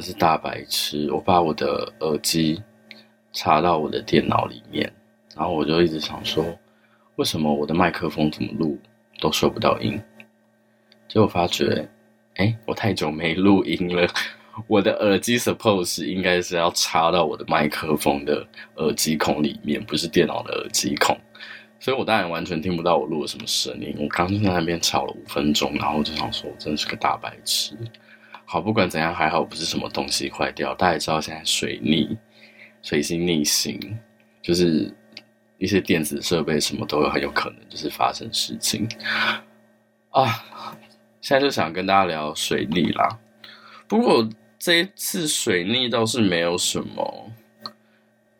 是大白痴，我把我的耳机插到我的电脑里面，然后我就一直想说，为什么我的麦克风怎么录都收不到音？结果发觉，哎，我太久没录音了，我的耳机 suppose 应该是要插到我的麦克风的耳机孔里面，不是电脑的耳机孔。所以我当然完全听不到我录了什么声音。我刚在那边吵了五分钟，然后就想说，我真是个大白痴。好，不管怎样，还好不是什么东西坏掉。大家也知道现在水逆、水星逆行，就是一些电子设备什么都有很有可能就是发生事情啊。现在就想跟大家聊水逆啦。不过这一次水逆倒是没有什么。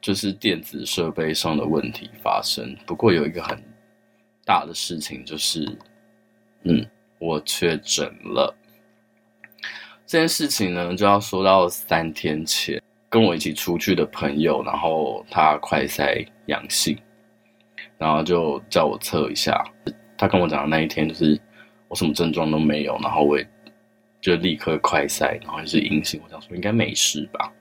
就是电子设备上的问题发生，不过有一个很大的事情，就是，嗯，我确诊了。这件事情呢，就要说到三天前，跟我一起出去的朋友，然后他快筛阳性，然后就叫我测一下。他跟我讲的那一天，就是我什么症状都没有，然后我也就立刻快筛，然后就是阴性。我想说应该没事吧。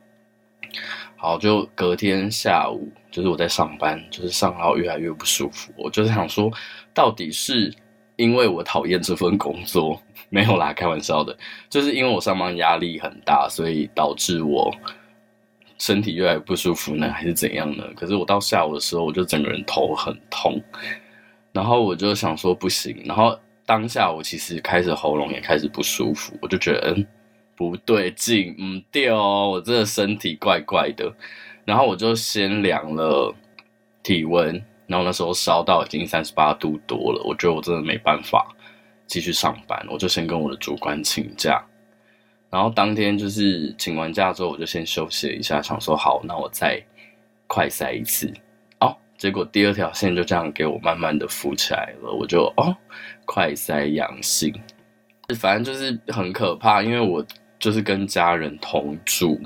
好，就隔天下午，就是我在上班，就是上号越来越不舒服。我就是想说，到底是因为我讨厌这份工作，没有啦，开玩笑的，就是因为我上班压力很大，所以导致我身体越来越不舒服呢，还是怎样呢？可是我到下午的时候，我就整个人头很痛，然后我就想说不行，然后当下我其实开始喉咙也开始不舒服，我就觉得嗯。不对劲，嗯，对哦，我这个身体怪怪的，然后我就先量了体温，然后那时候烧到已经三十八度多了，我觉得我真的没办法继续上班，我就先跟我的主管请假，然后当天就是请完假之后，我就先休息了一下，想说好，那我再快筛一次，哦，结果第二条线就这样给我慢慢的浮起来了，我就哦，快筛阳性，反正就是很可怕，因为我。就是跟家人同住，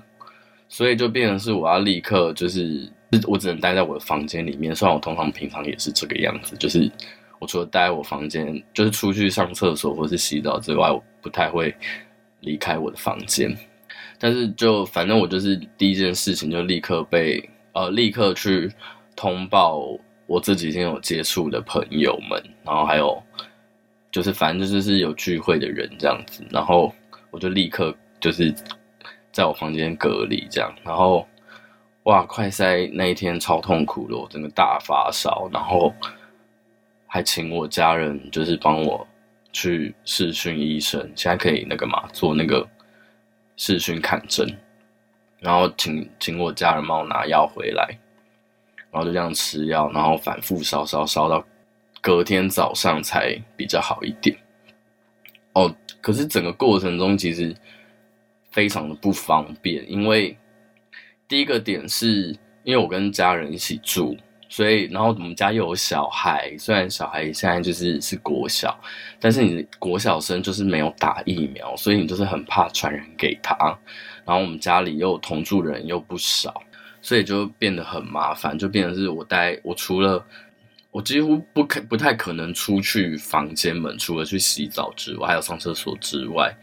所以就变成是我要立刻就是，我只能待在我的房间里面。虽然我通常平常也是这个样子，就是我除了待在我房间，就是出去上厕所或是洗澡之外，我不太会离开我的房间。但是就反正我就是第一件事情就立刻被呃立刻去通报我这几天有接触的朋友们，然后还有就是反正就是有聚会的人这样子，然后我就立刻。就是在我房间隔离这样，然后哇，快筛那一天超痛苦的，我整个大发烧，然后还请我家人就是帮我去视讯医生，现在可以那个嘛做那个视讯看诊，然后请请我家人帮我拿药回来，然后就这样吃药，然后反复烧烧烧到隔天早上才比较好一点。哦，可是整个过程中其实。非常的不方便，因为第一个点是因为我跟家人一起住，所以然后我们家又有小孩，虽然小孩现在就是是国小，但是你国小生就是没有打疫苗，所以你就是很怕传染给他。然后我们家里又同住人又不少，所以就变得很麻烦，就变成是我带我除了我几乎不可不太可能出去房间门，除了去洗澡之外，还有上厕所之外。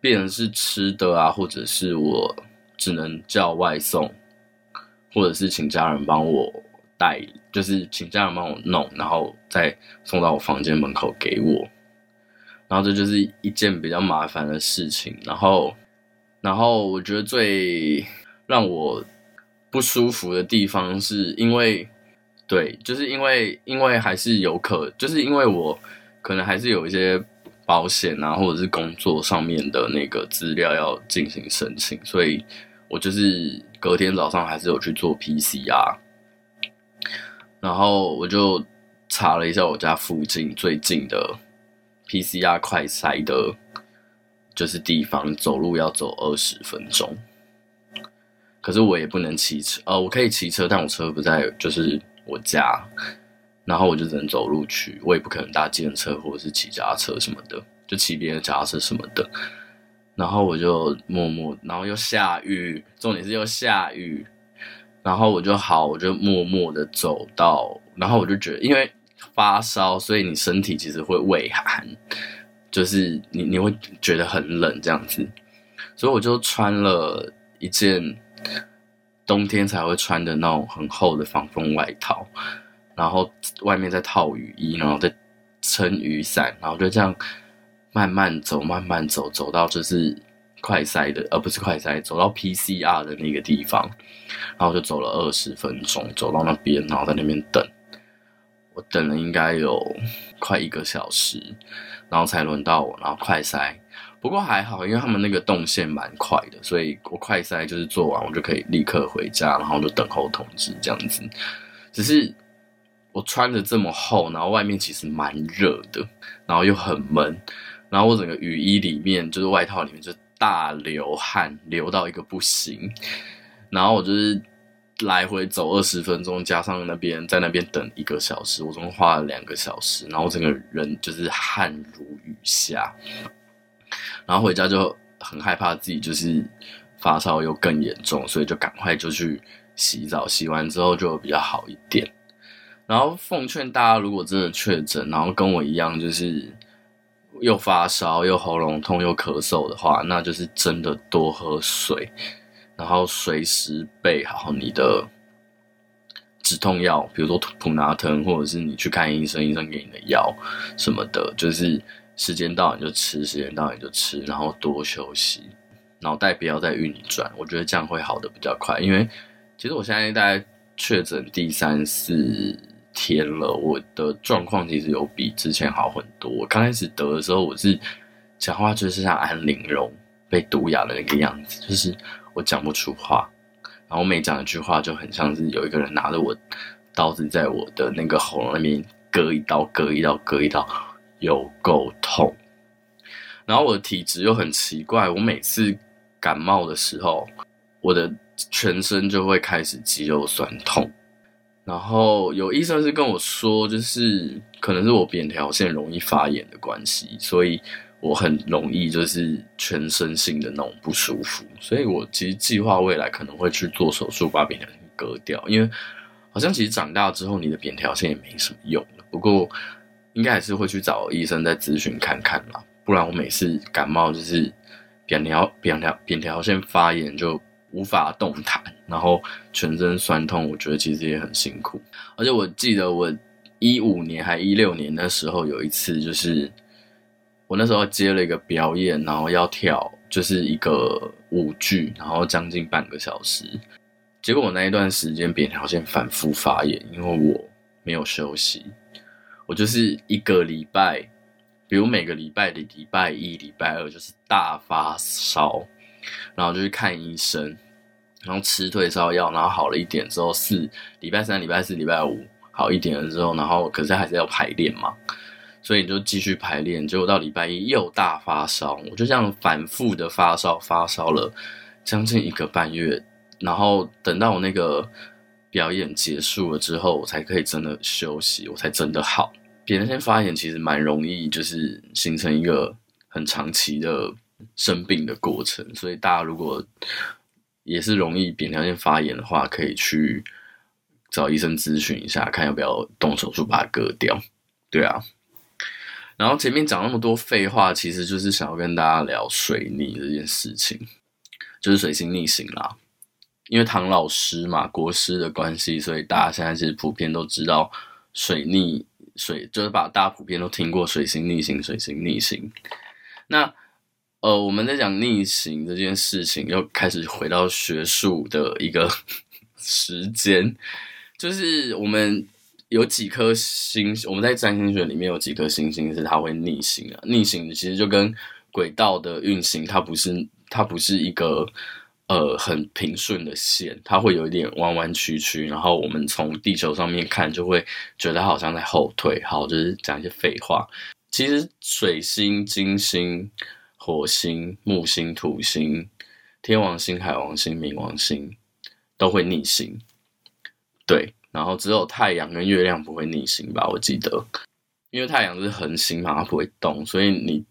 变成是吃的啊，或者是我只能叫外送，或者是请家人帮我就是请家人帮我弄，然后再送到我房间门口给我。然后这就是一件比较麻烦的事情。然后，然后我觉得最让我不舒服的地方，是因为，对，就是因为因为还是有可，就是因为我可能还是有一些。保险啊，或者是工作上面的那个资料要进行申请，所以我就是隔天早上还是有去做 PCR，然后我就查了一下我家附近最近的 PCR 快筛的，就是地方走路要走二十分钟，可是我也不能骑车，呃，我可以骑车，但我车不在，就是我家。然后我就只能走路去，我也不可能搭计程车或者是骑脚踏车什么的，就骑别人的脚踏车什么的。然后我就默默，然后又下雨，重点是又下雨。然后我就好，我就默默的走到，然后我就觉得，因为发烧，所以你身体其实会畏寒，就是你你会觉得很冷这样子。所以我就穿了一件冬天才会穿的那种很厚的防风外套，然后外面再套雨衣，然后再撑雨伞，然后就这样慢慢走，慢慢走，走到就是快筛的，而、呃、不是快筛，走到 PCR 的那个地方，然后就走了二十分钟，走到那边，然后在那边等。我等了应该有快一个小时，然后才轮到我，然后快筛。不过还好，因为他们那个动线蛮快的，所以我快筛就是做完，我就可以立刻回家，然后就等候通知这样子。只是我穿的这么厚，然后外面其实蛮热的，然后又很闷，然后我整个雨衣里面就是外套里面就大流汗，流到一个不行，然后我就是。来回走二十分钟，加上那边在那边等一个小时，我总共花了两个小时，然后整个人就是汗如雨下，然后回家就很害怕自己就是发烧又更严重，所以就赶快就去洗澡，洗完之后就比较好一点。然后奉劝大家，如果真的确诊，然后跟我一样就是又发烧又喉咙痛又咳嗽的话，那就是真的多喝水。然后随时备好你的止痛药，比如说普拿疼，或者是你去看医生，医生给你的药什么的，就是时间到你就吃，时间到你就吃，然后多休息，脑袋不要再运转，我觉得这样会好的比较快。因为其实我现在大概确诊第三四天了，我的状况其实有比之前好很多。我刚开始得的时候，我是讲话就是像安陵容被毒哑的那个样子，就是。我讲不出话，然后每讲一句话就很像是有一个人拿着我刀子在我的那个喉咙那边割一刀、割一刀、割一刀，有够痛。然后我的体质又很奇怪，我每次感冒的时候，我的全身就会开始肌肉酸痛。然后有医生是跟我说，就是可能是我扁桃腺容易发炎的关系，所以。我很容易就是全身性的那种不舒服，所以我其实计划未来可能会去做手术把扁桃腺割掉，因为好像其实长大之后你的扁桃腺也没什么用了。不过应该还是会去找医生再咨询看看啦，不然我每次感冒就是扁桃扁桃扁桃腺发炎就无法动弹，然后全身酸痛，我觉得其实也很辛苦。而且我记得我一五年还一六年的时候有一次就是。我那时候接了一个表演，然后要跳，就是一个舞剧，然后将近半个小时。结果我那一段时间扁桃腺反复发炎，因为我没有休息。我就是一个礼拜，比如每个礼拜的礼拜一、礼拜二就是大发烧，然后就去看医生，然后吃退烧药，然后好了一点之后，四礼拜三、礼拜四、礼拜五好一点了之后，然后可是还是要排练嘛。所以就继续排练，结果到礼拜一又大发烧，我就这样反复的发烧，发烧了将近一个半月，然后等到我那个表演结束了之后，我才可以真的休息，我才真的好。扁桃腺发炎其实蛮容易，就是形成一个很长期的生病的过程，所以大家如果也是容易扁桃腺发炎的话，可以去找医生咨询一下，看要不要动手术把它割掉。对啊。然后前面讲那么多废话，其实就是想要跟大家聊水逆这件事情，就是水星逆行啦。因为唐老师嘛，国师的关系，所以大家现在其实普遍都知道水逆水，就是把大家普遍都听过水星逆行，水星逆行。那呃，我们在讲逆行这件事情，又开始回到学术的一个 时间，就是我们。有几颗星，我们在占星学里面有几颗星星是它会逆行啊。逆行其实就跟轨道的运行，它不是它不是一个呃很平顺的线，它会有一点弯弯曲曲。然后我们从地球上面看，就会觉得它好像在后退。好，就是讲一些废话。其实水星、金星、火星、木星、土星、天王星、海王星、冥王星都会逆行。对。然后只有太阳跟月亮不会逆行吧？我记得，因为太阳是恒星嘛，它不会动，所以你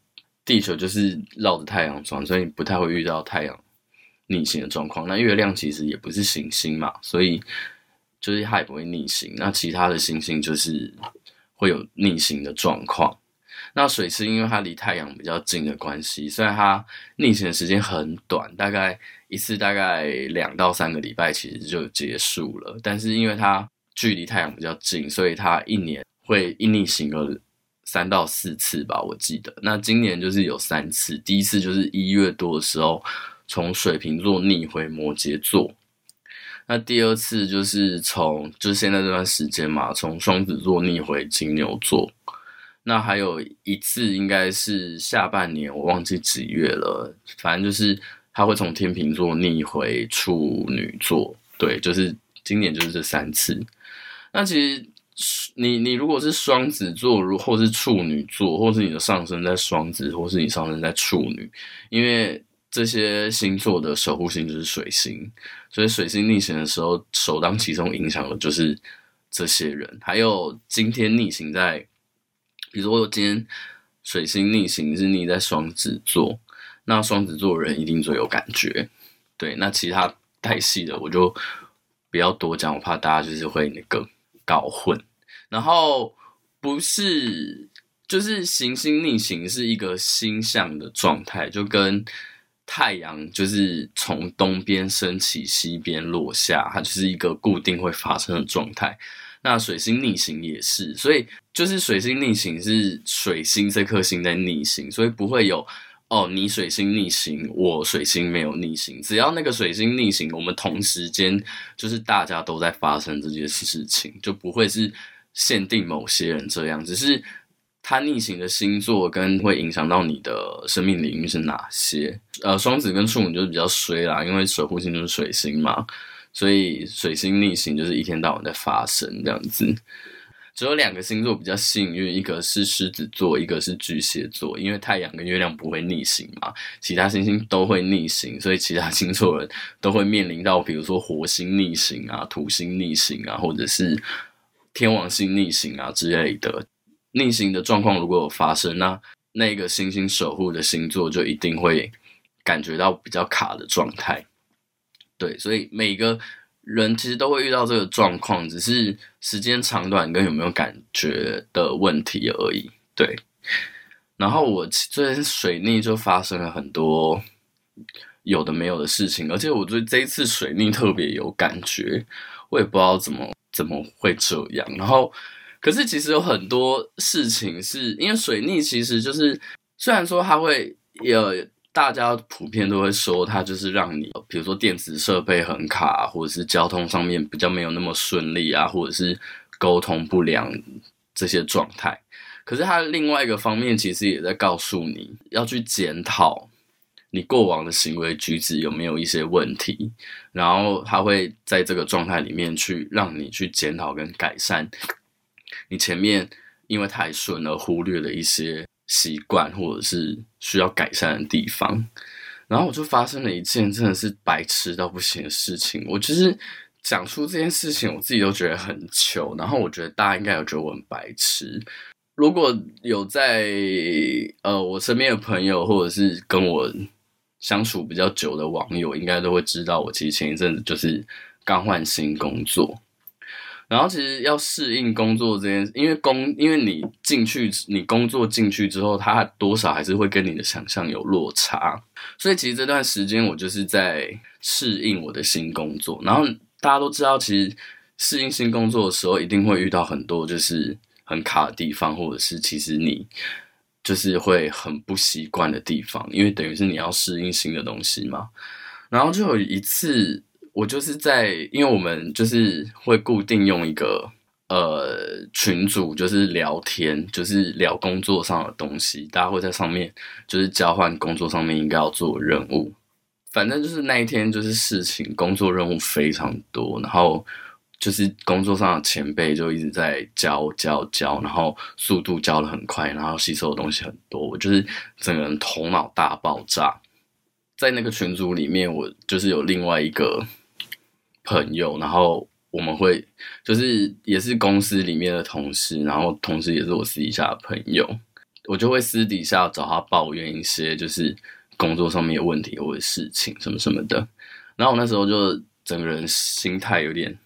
地球就是绕着太阳转，所以你不太会遇到太阳逆行的状况。那月亮其实也不是行星嘛，所以就是它也不会逆行。那其他的星星就是会有逆行的状况。那水星因为它离太阳比较近的关系，虽然它逆行的时间很短，大概一次大概两到三个礼拜其实就结束了，但是因为它距离太阳比较近，所以它一年会一逆行个三到四次吧，我记得。那今年就是有三次，第一次就是一月多的时候，从水瓶座逆回摩羯座。那第二次就是从就是现在这段时间嘛，从双子座逆回金牛座。那还有一次应该是下半年，我忘记几月了，反正就是他会从天秤座逆回处女座。对，就是今年就是这三次。那其实你你如果是双子座，如或是处女座，或是你的上升在双子，或是你上升在处女，因为。这些星座的守护星就是水星，所以水星逆行的时候，首当其冲影响的就是这些人。还有今天逆行在，比如说今天水星逆行是逆在双子座，那双子座人一定最有感觉。对，那其他太细的我就不要多讲，我怕大家就是会那个搞混。然后不是，就是行星逆行是一个星象的状态，就跟。太阳就是从东边升起，西边落下，它就是一个固定会发生的状态。那水星逆行也是，所以就是水星逆行是水星这颗星在逆行，所以不会有哦，你水星逆行，我水星没有逆行。只要那个水星逆行，我们同时间就是大家都在发生这件事情，就不会是限定某些人这样，只是。它逆行的星座跟会影响到你的生命领域是哪些？呃，双子跟处女就是比较衰啦，因为守护星就是水星嘛，所以水星逆行就是一天到晚在发生这样子。只有两个星座比较幸运，一个是狮子座，一个是巨蟹座，因为太阳跟月亮不会逆行嘛，其他星星都会逆行，所以其他星座人都会面临到，比如说火星逆行啊、土星逆行啊，或者是天王星逆行啊之类的。逆行的状况如果有发生，那那个星星守护的星座就一定会感觉到比较卡的状态。对，所以每个人其实都会遇到这个状况，只是时间长短跟有没有感觉的问题而已。对。然后我最近水逆就发生了很多有的没有的事情，而且我对这一次水逆特别有感觉，我也不知道怎么怎么会这样。然后。可是其实有很多事情是因为水逆，其实就是虽然说它会有大家普遍都会说它就是让你，比如说电子设备很卡，或者是交通上面比较没有那么顺利啊，或者是沟通不良这些状态。可是它另外一个方面，其实也在告诉你要去检讨你过往的行为举止有没有一些问题，然后它会在这个状态里面去让你去检讨跟改善。你前面因为太顺而忽略了一些习惯，或者是需要改善的地方，然后我就发生了一件真的是白痴到不行的事情。我就是讲出这件事情，我自己都觉得很糗，然后我觉得大家应该有觉得我很白痴。如果有在呃我身边的朋友，或者是跟我相处比较久的网友，应该都会知道，我其实前一阵子就是刚换新工作。然后其实要适应工作这件事，因为工，因为你进去，你工作进去之后，它多少还是会跟你的想象有落差。所以其实这段时间我就是在适应我的新工作。然后大家都知道，其实适应新工作的时候，一定会遇到很多就是很卡的地方，或者是其实你就是会很不习惯的地方，因为等于是你要适应新的东西嘛。然后就有一次。我就是在，因为我们就是会固定用一个呃群组，就是聊天，就是聊工作上的东西，大家会在上面就是交换工作上面应该要做任务。反正就是那一天就是事情工作任务非常多，然后就是工作上的前辈就一直在教教教，然后速度教的很快，然后吸收的东西很多，我就是整个人头脑大爆炸。在那个群组里面，我就是有另外一个。朋友，然后我们会就是也是公司里面的同事，然后同时也是我私底下的朋友，我就会私底下找他抱怨一些就是工作上面有问题或者事情什么什么的。然后我那时候就整个人心态有点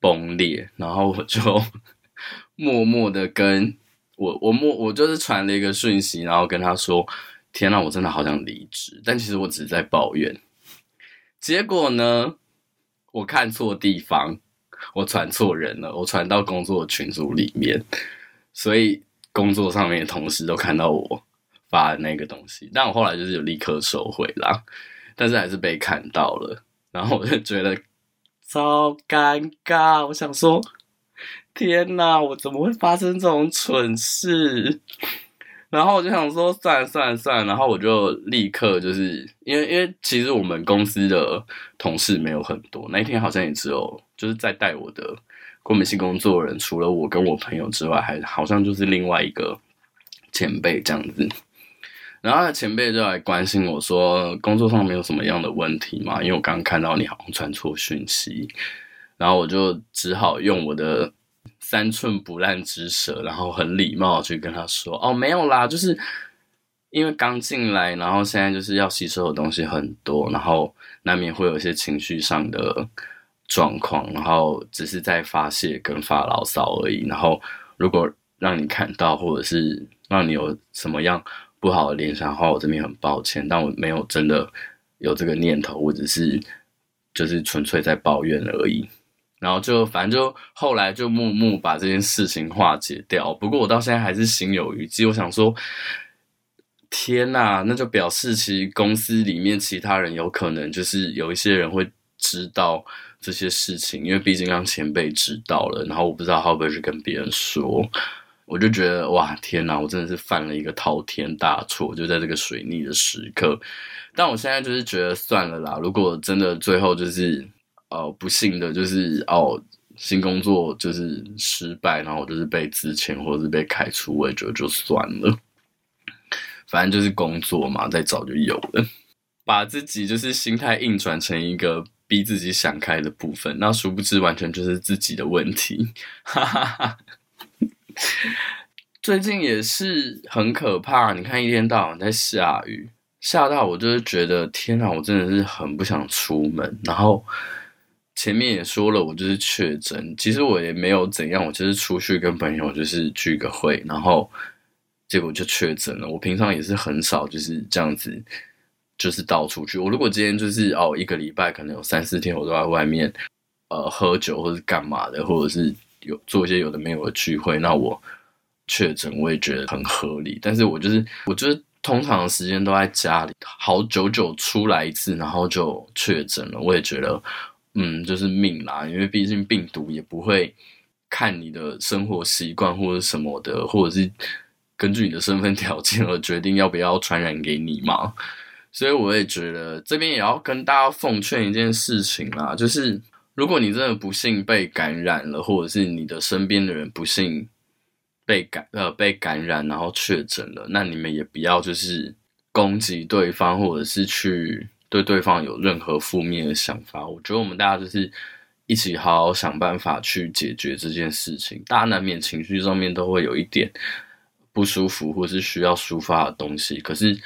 崩裂，然后我就 默默的跟我我默我就是传了一个讯息，然后跟他说：“天哪，我真的好想离职。”但其实我只是在抱怨。结果呢，我看错地方，我传错人了，我传到工作群组里面，所以工作上面的同事都看到我发的那个东西。但我后来就是有立刻收回啦，但是还是被看到了，然后我就觉得超尴尬。我想说。天哪，我怎么会发生这种蠢事？然后我就想说，算了算了算了，然后我就立刻就是因为因为其实我们公司的同事没有很多，那一天好像也只有就是在带我的国美系工作人，除了我跟我朋友之外，还好像就是另外一个前辈这样子。然后前辈就来关心我说，工作上没有什么样的问题嘛？因为我刚刚看到你好像传错讯息，然后我就只好用我的。三寸不烂之舌，然后很礼貌去跟他说：“哦，没有啦，就是因为刚进来，然后现在就是要吸收的东西很多，然后难免会有一些情绪上的状况，然后只是在发泄跟发牢骚而已。然后如果让你看到，或者是让你有什么样不好的联想的话，我这边很抱歉，但我没有真的有这个念头，我只是就是纯粹在抱怨而已。”然后就反正就后来就默默把这件事情化解掉。不过我到现在还是心有余悸。我想说，天呐，那就表示其实公司里面其他人有可能就是有一些人会知道这些事情，因为毕竟让前辈知道了。然后我不知道会不会去跟别人说。我就觉得哇，天呐，我真的是犯了一个滔天大错，就在这个水逆的时刻。但我现在就是觉得算了啦。如果真的最后就是。哦，不幸的就是哦，新工作就是失败，然后我就是被资遣或者是被开除，我也觉得就算了。反正就是工作嘛，再早就有了。把自己就是心态硬转成一个逼自己想开的部分，那殊不知完全就是自己的问题。哈哈哈。最近也是很可怕，你看一天到晚在下雨，下到我就是觉得天哪，我真的是很不想出门，然后。前面也说了，我就是确诊。其实我也没有怎样，我就是出去跟朋友就是聚个会，然后结果就确诊了。我平常也是很少就是这样子，就是到处去。我如果今天就是哦一个礼拜可能有三四天我都在外面呃喝酒或者干嘛的，或者是有做一些有的没有的聚会，那我确诊我也觉得很合理。但是我就是我就是通常的时间都在家里，好久久出来一次，然后就确诊了，我也觉得。嗯，就是命啦，因为毕竟病毒也不会看你的生活习惯或者什么的，或者是根据你的身份条件而决定要不要传染给你嘛。所以我也觉得这边也要跟大家奉劝一件事情啦，就是如果你真的不幸被感染了，或者是你的身边的人不幸被感呃被感染然后确诊了，那你们也不要就是攻击对方，或者是去。对对方有任何负面的想法，我觉得我们大家就是一起好好想办法去解决这件事情。大家难免情绪上面都会有一点不舒服，或是需要抒发的东西。可是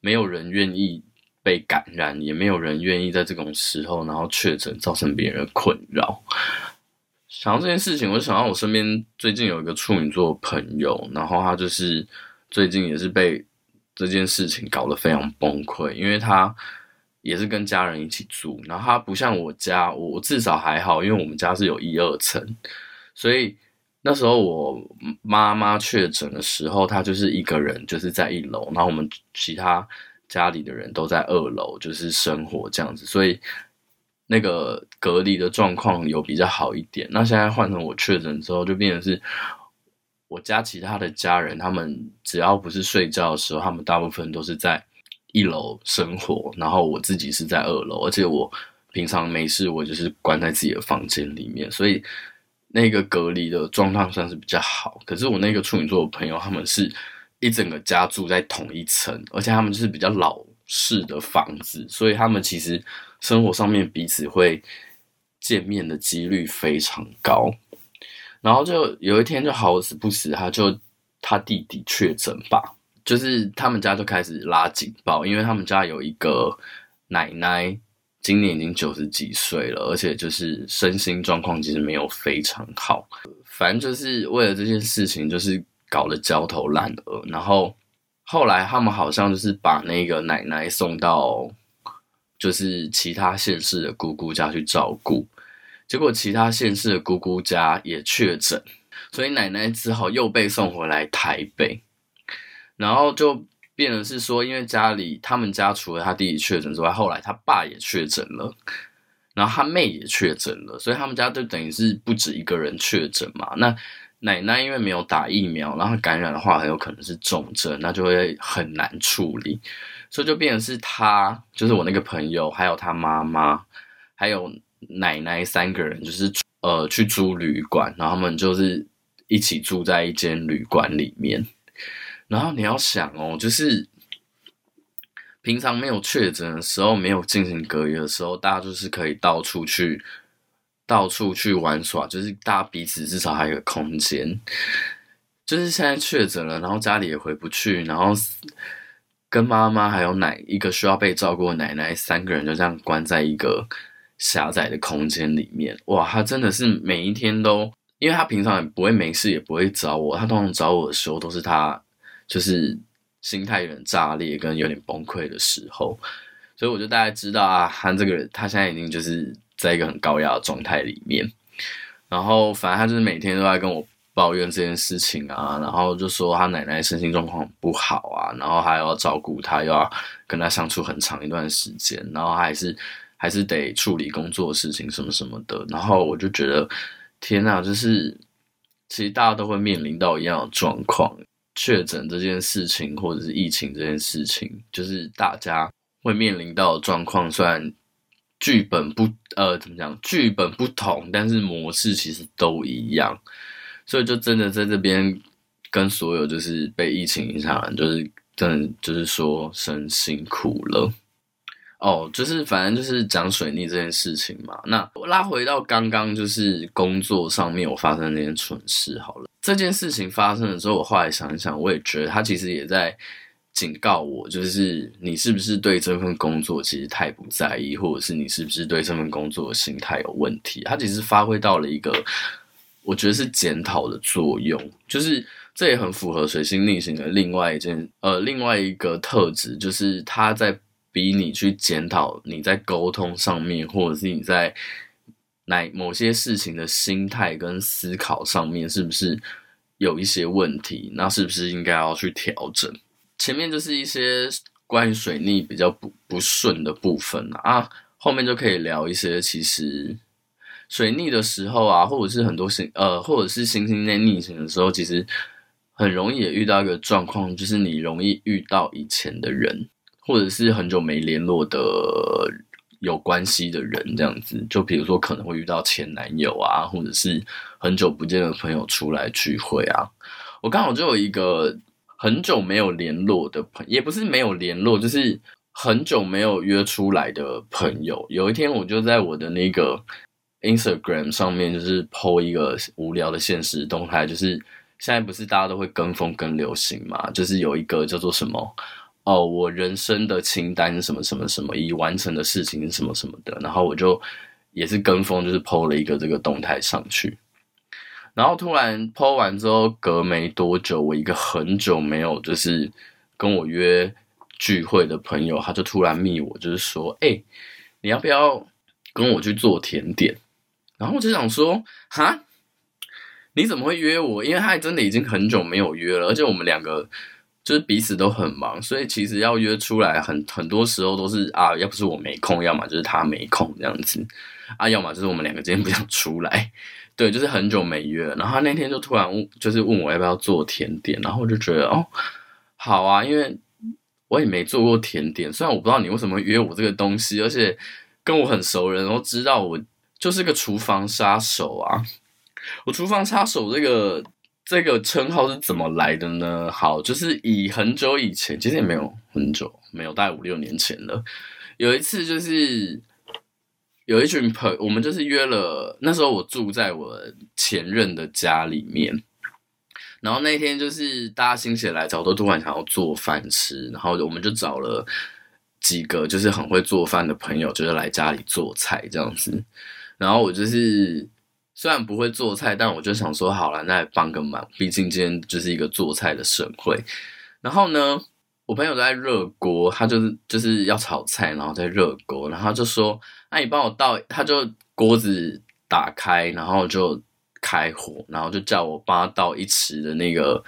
没有人愿意被感染，也没有人愿意在这种时候然后确诊，造成别人的困扰。想到这件事情，我就想到我身边最近有一个处女座朋友，然后他就是最近也是被这件事情搞得非常崩溃，因为他。也是跟家人一起住，然后他不像我家，我至少还好，因为我们家是有一二层，所以那时候我妈妈确诊的时候，她就是一个人，就是在一楼，然后我们其他家里的人都在二楼，就是生活这样子，所以那个隔离的状况有比较好一点。那现在换成我确诊之后，就变成是我家其他的家人，他们只要不是睡觉的时候，他们大部分都是在。一楼生活，然后我自己是在二楼，而且我平常没事，我就是关在自己的房间里面，所以那个隔离的状况算是比较好。可是我那个处女座的朋友，他们是一整个家住在同一层，而且他们就是比较老式的房子，所以他们其实生活上面彼此会见面的几率非常高。然后就有一天就好死不死，他就他弟弟确诊吧。就是他们家就开始拉警报，因为他们家有一个奶奶，今年已经九十几岁了，而且就是身心状况其实没有非常好。反正就是为了这件事情，就是搞得焦头烂额。然后后来他们好像就是把那个奶奶送到就是其他县市的姑姑家去照顾，结果其他县市的姑姑家也确诊，所以奶奶只好又被送回来台北，然后就。变成是说，因为家里他们家除了他弟弟确诊之外，后来他爸也确诊了，然后他妹也确诊了，所以他们家就等于是不止一个人确诊嘛。那奶奶因为没有打疫苗，然后感染的话很有可能是重症，那就会很难处理，所以就变成是他，就是我那个朋友，还有他妈妈，还有奶奶三个人，就是呃去租旅馆，然后他们就是一起住在一间旅馆里面。然后你要想哦，就是平常没有确诊的时候，没有进行隔离的时候，大家就是可以到处去，到处去玩耍，就是大家彼此至少还有空间。就是现在确诊了，然后家里也回不去，然后跟妈妈还有奶一个需要被照顾的奶奶三个人就这样关在一个狭窄的空间里面。哇，他真的是每一天都，因为他平常也不会没事，也不会找我，他通常找我的时候都是他。就是心态有点炸裂跟有点崩溃的时候，所以我就大概知道啊，他这个人他现在已经就是在一个很高压的状态里面，然后反正他就是每天都在跟我抱怨这件事情啊，然后就说他奶奶身心状况不好啊，然后还要照顾他，又要跟他相处很长一段时间，然后还是还是得处理工作的事情什么什么的，然后我就觉得天哪，就是其实大家都会面临到一样的状况。确诊这件事情，或者是疫情这件事情，就是大家会面临到的状况。虽然剧本不呃怎么讲，剧本不同，但是模式其实都一样。所以就真的在这边跟所有就是被疫情影响人，就是真的就是说声辛苦了。哦，就是反正就是讲水逆这件事情嘛。那我拉回到刚刚就是工作上面我发生那件蠢事好了。这件事情发生的时候，我后来想一想，我也觉得他其实也在警告我，就是你是不是对这份工作其实太不在意，或者是你是不是对这份工作的心态有问题？他其实发挥到了一个我觉得是检讨的作用，就是这也很符合水星逆行的另外一件呃另外一个特质，就是他在。逼你去检讨你在沟通上面，或者是你在哪某些事情的心态跟思考上面，是不是有一些问题？那是不是应该要去调整？前面就是一些关于水逆比较不不顺的部分啊，啊，后面就可以聊一些其实水逆的时候啊，或者是很多星呃，或者是星星在逆行的时候，其实很容易也遇到一个状况，就是你容易遇到以前的人。或者是很久没联络的有关系的人，这样子，就比如说可能会遇到前男友啊，或者是很久不见的朋友出来聚会啊。我刚好就有一个很久没有联络的朋，也不是没有联络，就是很久没有约出来的朋友。有一天，我就在我的那个 Instagram 上面，就是 po 一个无聊的现实动态，就是现在不是大家都会跟风跟流行嘛，就是有一个叫做什么。哦，我人生的清单什么什么什么已完成的事情什么什么的，然后我就也是跟风，就是 po 了一个这个动态上去，然后突然 po 完之后，隔没多久，我一个很久没有就是跟我约聚会的朋友，他就突然密我，就是说，哎、你要不要跟我去做甜点？然后我就想说，哈，你怎么会约我？因为他还真的已经很久没有约了，而且我们两个。就是彼此都很忙，所以其实要约出来很，很多时候都是啊，要不是我没空，要么就是他没空这样子啊，要么就是我们两个今天不想出来，对，就是很久没约。然后他那天就突然问，就是问我要不要做甜点，然后我就觉得哦，好啊，因为我也没做过甜点，虽然我不知道你为什么约我这个东西，而且跟我很熟人，然后知道我就是个厨房杀手啊，我厨房杀手这个。这个称号是怎么来的呢？好，就是以很久以前，其实也没有很久，没有大概五六年前了。有一次，就是有一群朋，我们就是约了。那时候我住在我前任的家里面，然后那天就是大家心血来潮，都突然想要做饭吃，然后我们就找了几个就是很会做饭的朋友，就是来家里做菜这样子。然后我就是。虽然不会做菜，但我就想说好了，那也帮个忙，毕竟今天就是一个做菜的盛会。然后呢，我朋友在热锅，他就是就是要炒菜，然后在热锅，然后就说：“那、你帮我倒。”他就锅子打开，然后就开火，然后就叫我帮他倒一匙的那个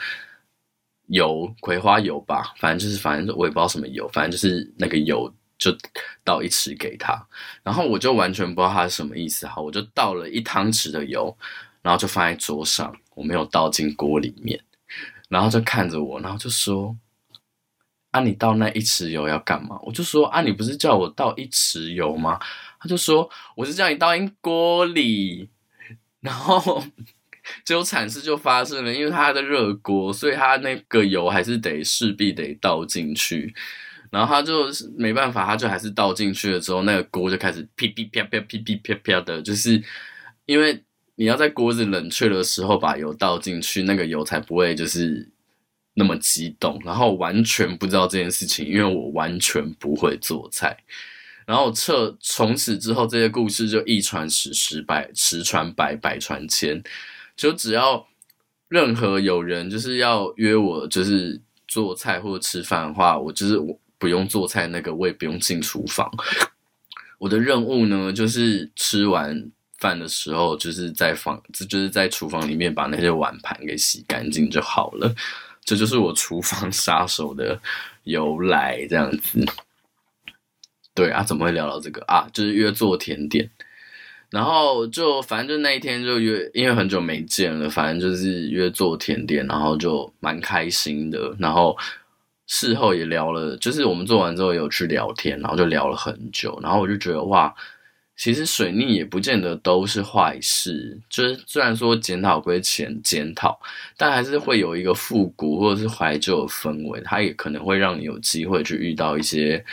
油，葵花油吧，反正就是反正我也不知道什么油，反正就是那个油就倒一匙给他。然后我就完全不知道他是什么意思，好，我就倒了一汤匙的油，然后就放在桌上，我没有倒进锅里面，然后就看着我，然后就说。啊，你倒那一匙油要干嘛？我就说啊，你不是叫我倒一匙油吗？他就说我是叫你倒进锅里，然后就有惨事就发生了，因为他的热锅，所以他那个油还是得势必得倒进去，然后他就没办法，他就还是倒进去了之后，那个锅就开始噼噼啪啪噼噼啪啪的，就是因为你要在锅子冷却的时候把油倒进去，那个油才不会就是。那么激动，然后完全不知道这件事情，因为我完全不会做菜。然后撤从此之后，这些故事就一传十，十百十传百，百传千。就只要任何有人就是要约我，就是做菜或者吃饭的话，我就是我不用做菜，那个我也不用进厨房。我的任务呢，就是吃完饭的时候，就是在房，就是在厨房里面把那些碗盘给洗干净就好了。这就是我厨房杀手的由来，这样子。对啊，怎么会聊到这个啊？就是约做甜点，然后就反正就那一天就约，因为很久没见了，反正就是约做甜点，然后就蛮开心的。然后事后也聊了，就是我们做完之后有去聊天，然后就聊了很久。然后我就觉得哇。其实水逆也不见得都是坏事，就是虽然说检讨归检检讨，但还是会有一个复古或者是怀旧的氛围，它也可能会让你有机会去遇到一些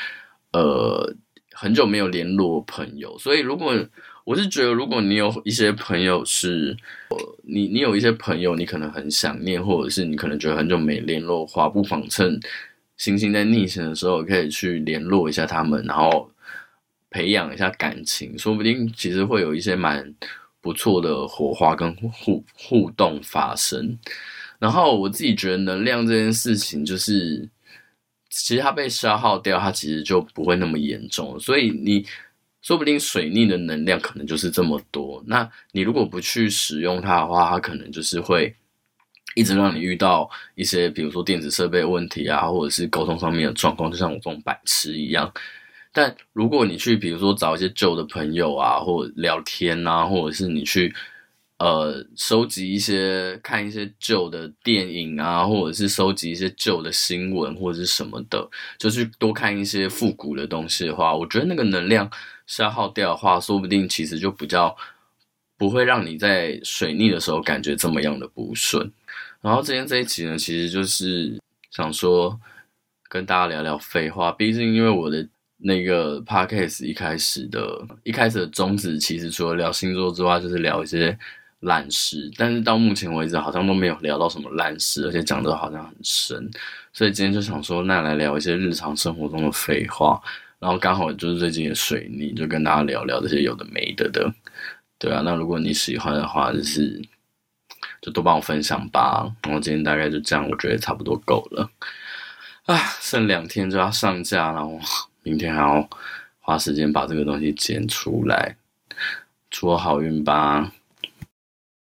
呃很久没有联络朋友。所以如果我是觉得，如果你有一些朋友是，你你有一些朋友你可能很想念，或者是你可能觉得很久没联络话，不妨趁星星在逆行的时候，可以去联络一下他们，然后。培养一下感情，说不定其实会有一些蛮不错的火花跟互互动发生。然后我自己觉得能量这件事情，就是其实它被消耗掉，它其实就不会那么严重。所以你说不定水逆的能量可能就是这么多。那你如果不去使用它的话，它可能就是会一直让你遇到一些，比如说电子设备问题啊，或者是沟通上面的状况，就像我这种白痴一样。但如果你去，比如说找一些旧的朋友啊，或聊天啊，或者是你去呃收集一些、看一些旧的电影啊，或者是收集一些旧的新闻或者是什么的，就去多看一些复古的东西的话，我觉得那个能量消耗掉的话，说不定其实就比较不会让你在水逆的时候感觉这么样的不顺。然后今天这一集呢，其实就是想说跟大家聊聊废话，毕竟因为我的。那个 podcast 一开始的，一开始的宗旨其实除了聊星座之外，就是聊一些烂事。但是到目前为止，好像都没有聊到什么烂事，而且讲的好像很深。所以今天就想说，那来聊一些日常生活中的废话。然后刚好就是最近的水逆，就跟大家聊聊这些有的没的的。对啊，那如果你喜欢的话，就是就多帮我分享吧。然后今天大概就这样，我觉得差不多够了。啊，剩两天就要上架了。明天还要花时间把这个东西剪出来，祝我好运吧。